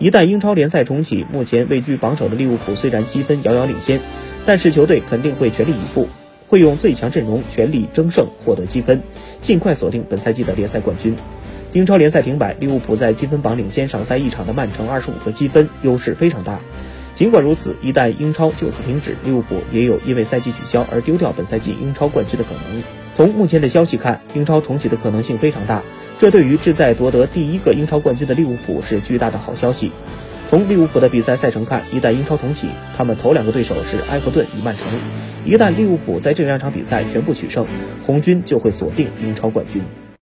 一旦英超联赛重启，目前位居榜首的利物浦虽然积分遥遥领先，但是球队肯定会全力以赴，会用最强阵容全力争胜，获得积分，尽快锁定本赛季的联赛冠军。英超联赛停摆，利物浦在积分榜领先上赛一场的曼城二十五个积分，优势非常大。尽管如此，一旦英超就此停止，利物浦也有因为赛季取消而丢掉本赛季英超冠军的可能。从目前的消息看，英超重启的可能性非常大。这对于志在夺得第一个英超冠军的利物浦是巨大的好消息。从利物浦的比赛赛程看，一旦英超重启，他们头两个对手是埃弗顿与曼城。一旦利物浦在这两场比赛全部取胜，红军就会锁定英超冠军。